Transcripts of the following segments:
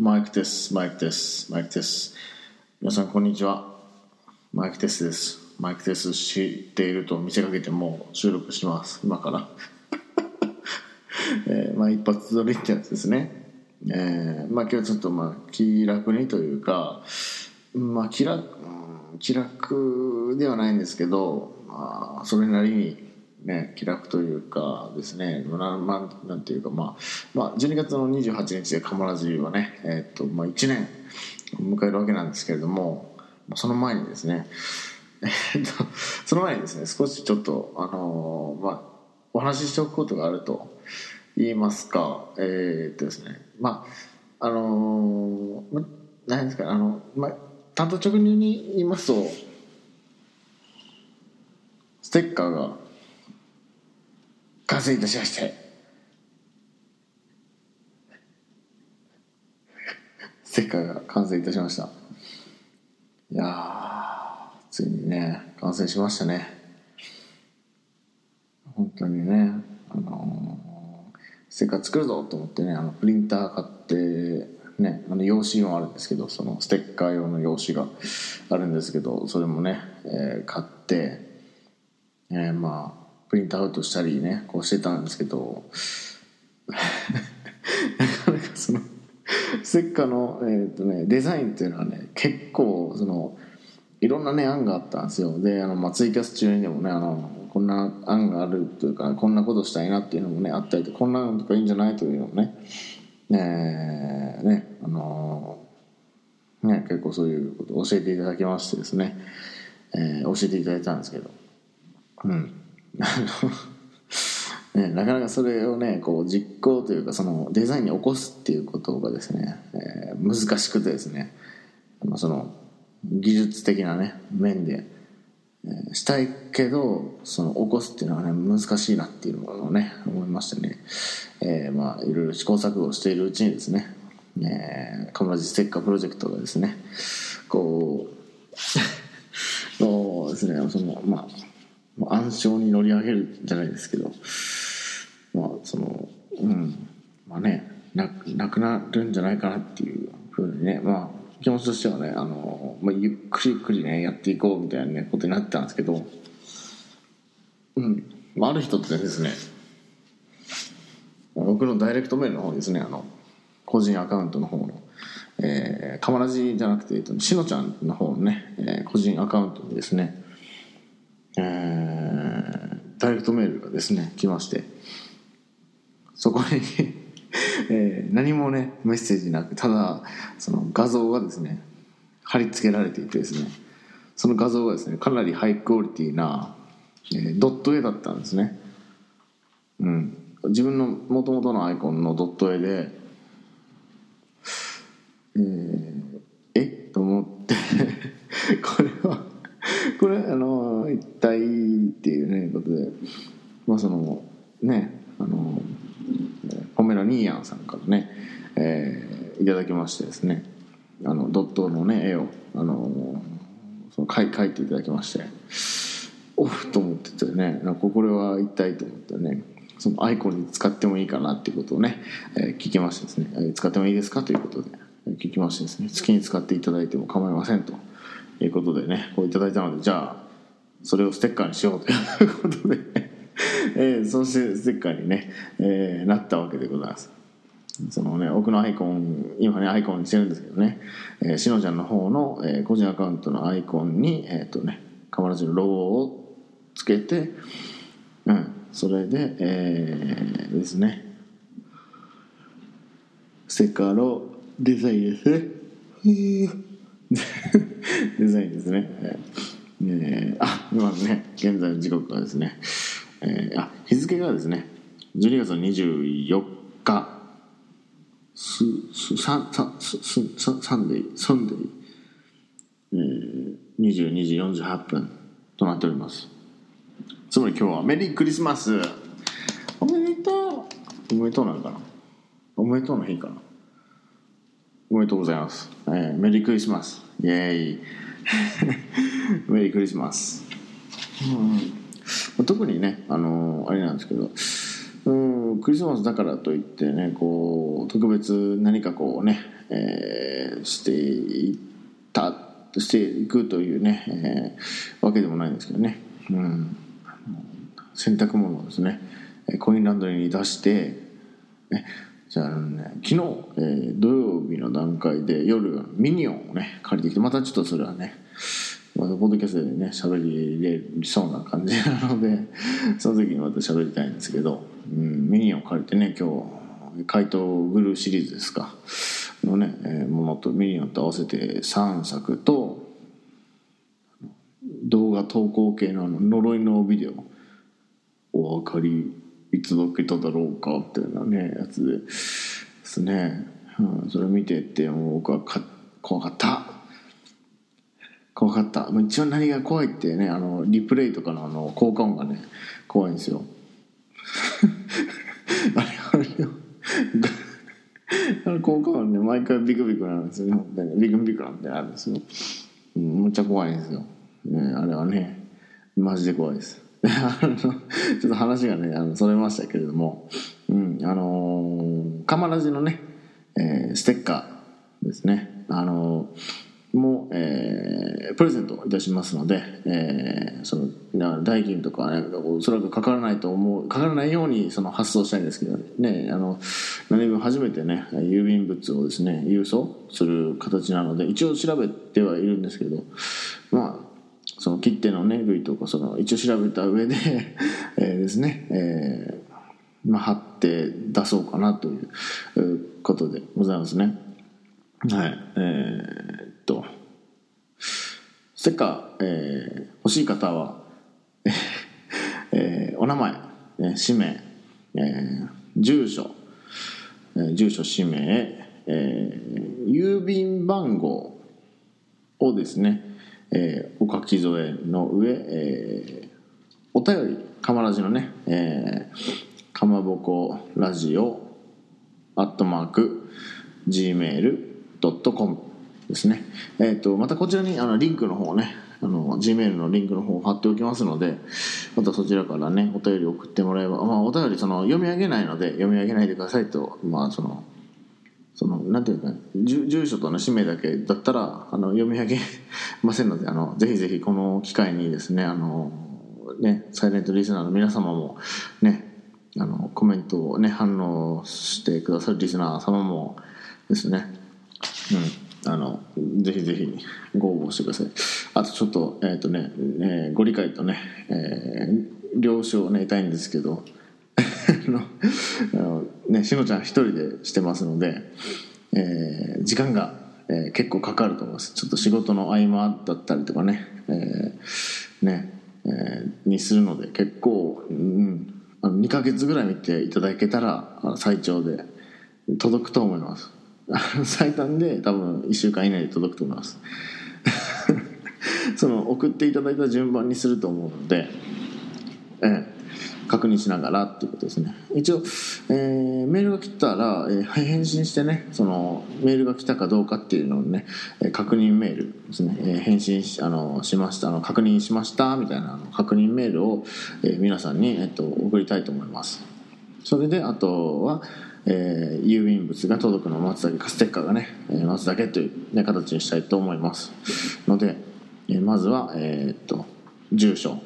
マイクテス、マイクテス、マイクテス。皆さん、こんにちは。マイクテスです。マイクテス知っていると見せかけてもう収録します。今から。えーまあ、一発撮りってやつですね。えーまあ、今日ちょっと、まあ、気楽にというか、まあ、気楽、気楽ではないんですけど、まあ、それなりに、ね、気楽というかですね、まあ、まあなんていうか、まあ、まあ、12月の28日でカモラジはね、えっと、まあ、1年迎えるわけなんですけれども、その前にですね、えっと、その前にですね、少しちょっと、あのーまあ、お話ししておくことがあると言いますか、えーっとですね、まあ、あのーま、何ですか、あの、まあ、担当直入に言いますと、ステッカーが完成いたしまして、ステッカーが完成いたしました。いやー、ついにね、完成しましたね。本当にね、あのーステッカー作るぞと思ってね、あのプリンター買って、ね、あの用紙もあるんですけど、そのステッカー用の用紙があるんですけど、それもね、えー買って、えーまあ、プリントアウトしたりね、こうしてたんですけど、なかなかその、ステッカの、えーとね、デザインっていうのはね、結構、その、いろんなね、案があったんですよ。で、あの、まあ、ツイキャス中にでもね、あの、こんな案があるというか、こんなことしたいなっていうのもね、あったりと、こんなのとかいいんじゃないというのもね、ねね、あのね、結構そういうことを教えていただきましてですね、えー教えていただいたんですけど、うん。ね、なかなかそれをね、こう実行というか、そのデザインに起こすっていうことがですね、えー難しくてですね、その技術的なね、面で、えーしたいけど、その起こすっていうのはね、難しいなっていうのをね、思いましてね、えーまあ、いろいろ試行錯誤しているうちにですね、えー、カムラジステッカープロジェクトがですね、こう、のですね、その、まあ、まあ暗礁に乗り上げるじゃないですけど、まあ、その、うん、まあね、ななくなるんじゃないかなっていうふうにね、まあ、気持ちとしてはね、あの、まあ、ゆっくりゆっくりね、やっていこうみたいなね、ことになってたんですけど、うん、まあ、ある人ってですね、僕のダイレクトメールの方ですね、あの、個人アカウントの方の、えー、かまらじじゃなくて、えっと、しのちゃんの方のね、えー個人アカウントにですね、えーダイレクトメールがですね、来まして、そこに、えー何もね、メッセージなく、ただ、その画像がですね、貼り付けられていてですね、その画像がですね、かなりハイクオリティな、えードット絵だったんですね。うん。自分の元々のアイコンのドット絵で、えーえと思ってこれはこれあの一体っていうねことでまあそのねあのポメラニーヤンさんからね、えーいただきましてですねあのドットのね絵をあのその描い描いていただきましてオフと思っててねなんかこれは一体と思ってねそのアイコンに使ってもいいかなっていうことをね、えー聞きましてですね、使ってもいいですかということで聞きましてですね好きに使っていただいても構いませんということでねこういただいたのでじゃあそれをステッカーにしようということで、えーそしてステッカーにね、えーなったわけでございます。そのね、僕のアイコン、今ね、アイコンにしてるんですけどね、えーしのちゃんの方の、えー個人アカウントのアイコンに、えっ、とね、かまラジのロゴをつけて、うん、それで、えーですね、ステッカーのデザインですね。デザインですね。えーえーあ、今ね、現在の時刻がですね、えーあ、日付がですね、12月の24日、す、す、サン、サン、す、す、ササンデー、サンデー、えー、22時48分となっております。つまり今日はメリークリスマス。おめでとう。おめでとうなのかな？おめでとうの日かな？おめでとうございます。えーメリークリスマス。イェーイ。メリークリスマス。うん。特にね、あのーあれなんですけど、クリスマスだからといってねこう特別何かこうね、えー、していったしていくというね、えー、わけでもないんですけどね、うん、洗濯物をですねコインランドリーに出してね。じゃあね昨日、えー、土曜日の段階で夜ミニオンをね借りてきてまたちょっとそれはねまたポッドキャストでね喋りれそうな感じなので その時にまた喋りたいんですけど、うん、ミニオン借りてね今日怪盗グルーシリーズですか。のね、えー、ものとミニオンと合わせて3作と動画投稿系の呪いのビデオお分かりいつどけただろうかっていうようなねやつでですね、うん、それ見てって僕はか怖かった。怖かった。一番何が怖いってねあのリプレイとかのあの効果音がね怖いんですよ。あれあれあの 効果音ね毎回ビクビクなんですよ。ねビクビクなんてあるんですよ、うん、むっちゃ怖いんですよ、ね、あれはねマジで怖いです。あのちょっと話がねあのそれましたけれども、うん、あのー、カマラジのね、えー、ステッカーですね、あのー、も、えー、プレゼントいたしますので、えー、その代金とか、ね、おそらくかからないと思うかからないようにその発送したいんですけどね。あの何分初めてね郵便物をですね郵送する形なので一応調べてはいるんですけどまあその切手のね類とかその一応調べた上で えですね、えー、まあ、貼って出そうかなということでございますね。はい。えー、と。ステッカー、えー、欲しい方は、えー、お名前、氏名、え住所、住所氏名、え郵便番号をですねえー、お書き添えの上、えー、お便りかまらじのね、えー、かまぼこラジオアットマーク gmail.com ですね。えっ、ー、とまたこちらにあのリンクの方ねあの Gmail のリンクの方を貼っておきますのでまたそちらからねお便り送ってもらえば、まあ、お便りその読み上げないので読み上げないでくださいとまあそのそのなんていうか住所との氏名だけだったらあの読み上げませんのであのぜひぜひこの機会にですねあのねサイレントリスナーの皆様もねあのコメントをね反応してくださるリスナー様もですね。うん。あのぜひぜひご応募してください。あとちょっとえっ、ー、とね、えー、ご理解とね、えー、了承をね得たいんですけど あのねしのちゃん一人でしてますので、えー、時間が、えー、結構かかると思います。ちょっと仕事の合間だったりとかね,、えー、ね、えー、にするので結構、うん、あの2ヶ月ぐらい見ていただけたら最長で届くと思います。最短で多分1週間以内で届くと思います。その送っていただいた順番にすると思うのでええ確認しながらっていうことですね。一応、えー、メールが来たら、えー、返信してねそのメールが来たかどうかっていうのをね確認メールですね、えー、返信しあのしましたあの確認しましたみたいな確認メールを、えー、皆さんに、えっと、送りたいと思います。それであとはえー、郵便物が届くのを待つだけかステッカーがね、えー、待つだけという、ね、形にしたいと思います。ので、えー、まずは、えー、っと住所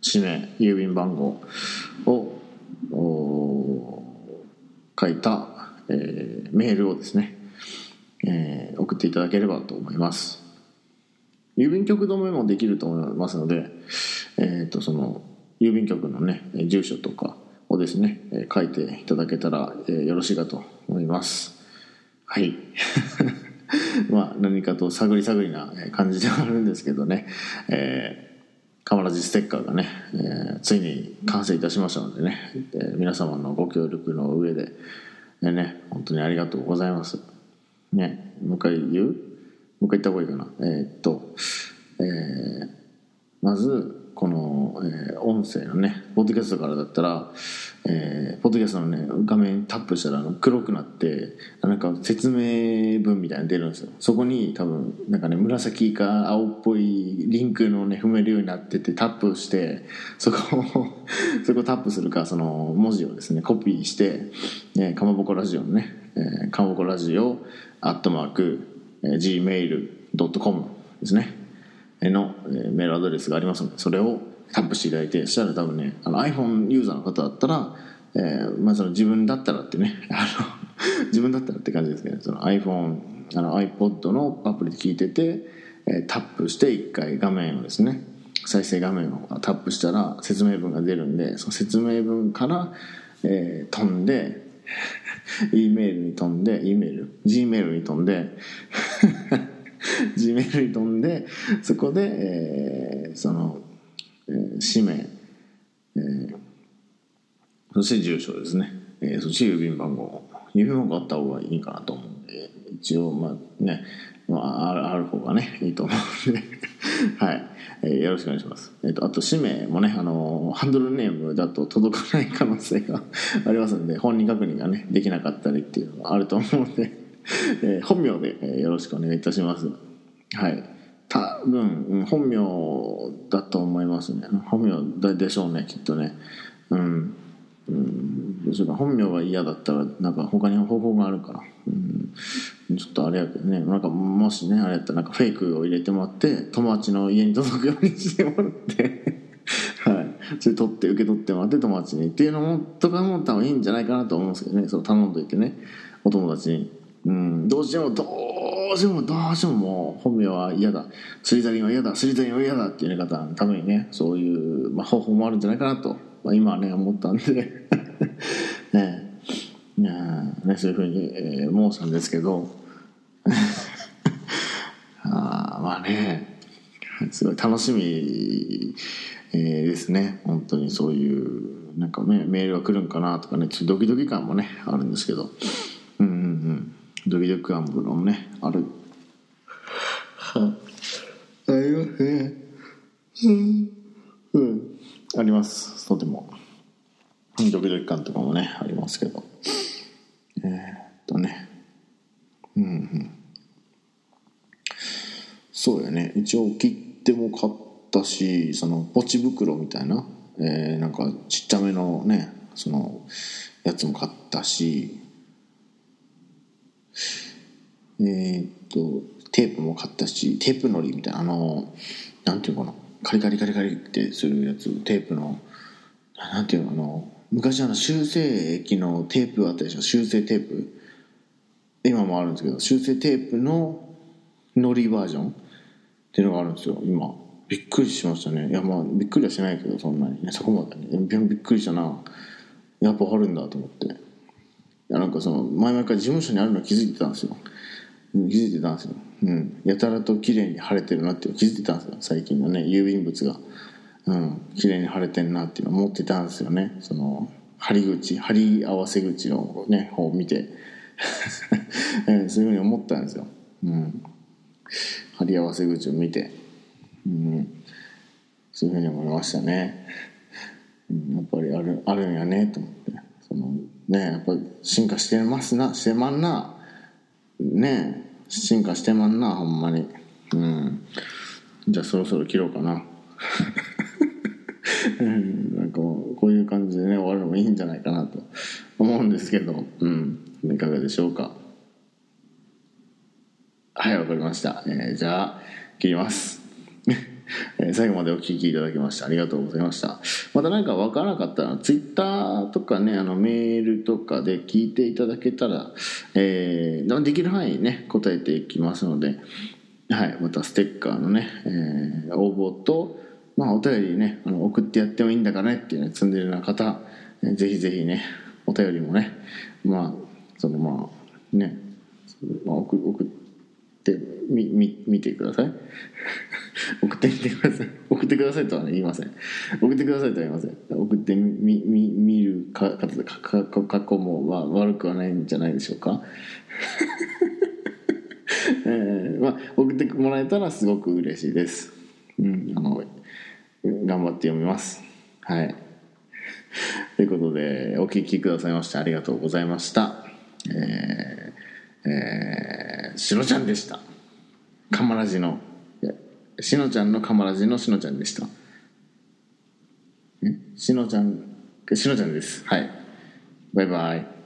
氏名郵便番号を書いた、えー、メールをですね、えー、送っていただければと思います。郵便局止めもできると思いますので、えーと、その郵便局のね住所とかですね書いていただけたら、え、よろしいかと思いますはい まあ何かと探り探りな感じではあるんですけどね、えーカマラジステッカーがね、えー、ついに完成いたしましたのでね、えー、皆様のご協力の上で、でね、本当にありがとうございます。ね、もう一回言う？もう一回言った方がいいかな？えー、っと、えー、まず、この、えー音声のねポッドキャストからだったら、えーポッドキャストのね画面タップしたらあの黒くなってなんか説明文みたいなの出るんですよ。そこに多分なんかね紫か青っぽいリンクのね踏めるようになっててタップしてそこを そこタップするかその文字をですねコピーして、ね、かまぼこラジオのね、えーかまぼこラジオアットマーク、えー gmail.com ですね。の、えメールアドレスがありますのでそれをタップしていただいてしたら多分ねあの iPhone ユーザーの方だったら、えーまあ、その自分だったらってね あの自分だったらって感じですけどその iPhone あの iPod のアプリで聞いてて、えータップして1回画面をですね再生画面をタップしたら説明文が出るんでその説明文から、えー飛んで E メールに飛んで E メール G メールに飛んで G メールに飛んでそこで、えーその、えー氏名、えーそして住所ですね、えーそして郵便番号郵便番号あった方がいいかなと思うんで一応まあね、まあ、ある方がねいいと思うんで。はい、えーよろしくお願いします、えー、とあと氏名もねあのハンドルネームだと届かない可能性が ありますので本人確認がねできなかったりっていうのがあると思うので、えー本名で、えーよろしくお願いいたします。はい。多分うん本名だと思いますね。本名でしょうねきっとね。うん。うん。どう本名が嫌だったらなんか他に方法があるから、うん、ちょっとあれやけどね。なんかもしねあれやったらなんかフェイクを入れてもらって友達の家に届くようにしてもらって。はい。それ取って受け取ってもらって友達にっていうのもとかも多分いいんじゃないかなと思うんですけどね。そ頼んどいてね。お友達に、うん、どうしてもどうしてもどうしてももう本名は嫌だ。スリザリンは嫌だ。スリザリンは嫌だっていう方のためにねそういう、まあ、方法もあるんじゃないかなと、まあ、今はね思ったんで。ねえ。ねそういうふうに、えー申したんですけど。あまあね。すごい楽しみ、えーですね。本当にそういうなんかメメールが来るんかなとかね。ちょっとドキドキ感もねあるんですけど。ドキドキ感もねある。はありますねうん、うん、あります。とても。ドキドキ感とかもねありますけど。えー、っとね。うんうん。そうやね。一応切手も買ったしそのポチ袋みたいな、えーなんかちっちゃめのねそのやつも買ったし。えーっとテープも買ったしテープのりみたいなあのなんていうかなカリカリカリカリってするやつテープのなんていうのあの昔あの修正液のテープあったでしょ修正テープ。今もあるんですけど修正テープののりバージョンっていうのがあるんですよ今。びっくりしましたね。いやまあびっくりはしないけどそんなに。ねそこまでね。びっくりしたな。やっぱあるんだと思って。やなんかその前々から事務所にあるの気づいてたんですよ。気づいてたんですよ、うん、やたらと綺麗に晴れてるなって気づいてたんですよ。最近のね郵便物が。うん。綺麗に晴れてんなっていうのを思ってたんですよね。その貼り口貼り合わせ口のね方を見て。え ーそういうふうに思ったんですよ、うん、貼り合わせ口を見て、うん、そういうふうに思いましたね、やっぱりあるあるんやねと思って。そのねやっぱ進化してますなしてまんな。ね進化してまんなほんまに。うん。じゃあそろそろ切ろうかな。なんかこういう感じでね終わるのもいいんじゃないかなと。思うんですけど。うん。いかがでしょうか。はいわかりました、えーじゃあ切ります。えー最後までお聞きいただきましてありがとうございました。また何か分からなかったらツイッターとかねあのメールとかで聞いていただけたら、えーできる範囲ね答えていきますのではい、またステッカーのね、えー応募と、まあ、お便りねあの送ってやってもいいんだかねっていうね積んでるような方、えーぜひぜひねお便りもねまあそのまあね、まあ、送送ってみみ見てください。送ってみてください。送ってくださいとは、言いません。送ってくださいとは言いません。送ってみみ見るかかかかか過去も、まあ、悪くはないんじゃないでしょうか。えーまあ、送ってもらえたらすごく嬉しいです。うん、あの頑張って読みます。はい。ということでお聞きくださいましてありがとうございました。えー、えー、しのちゃんでした。カマラジのしのちゃんのカマラジのしのちゃんでした。しのちゃんしのちゃんです。はい。バイバイ。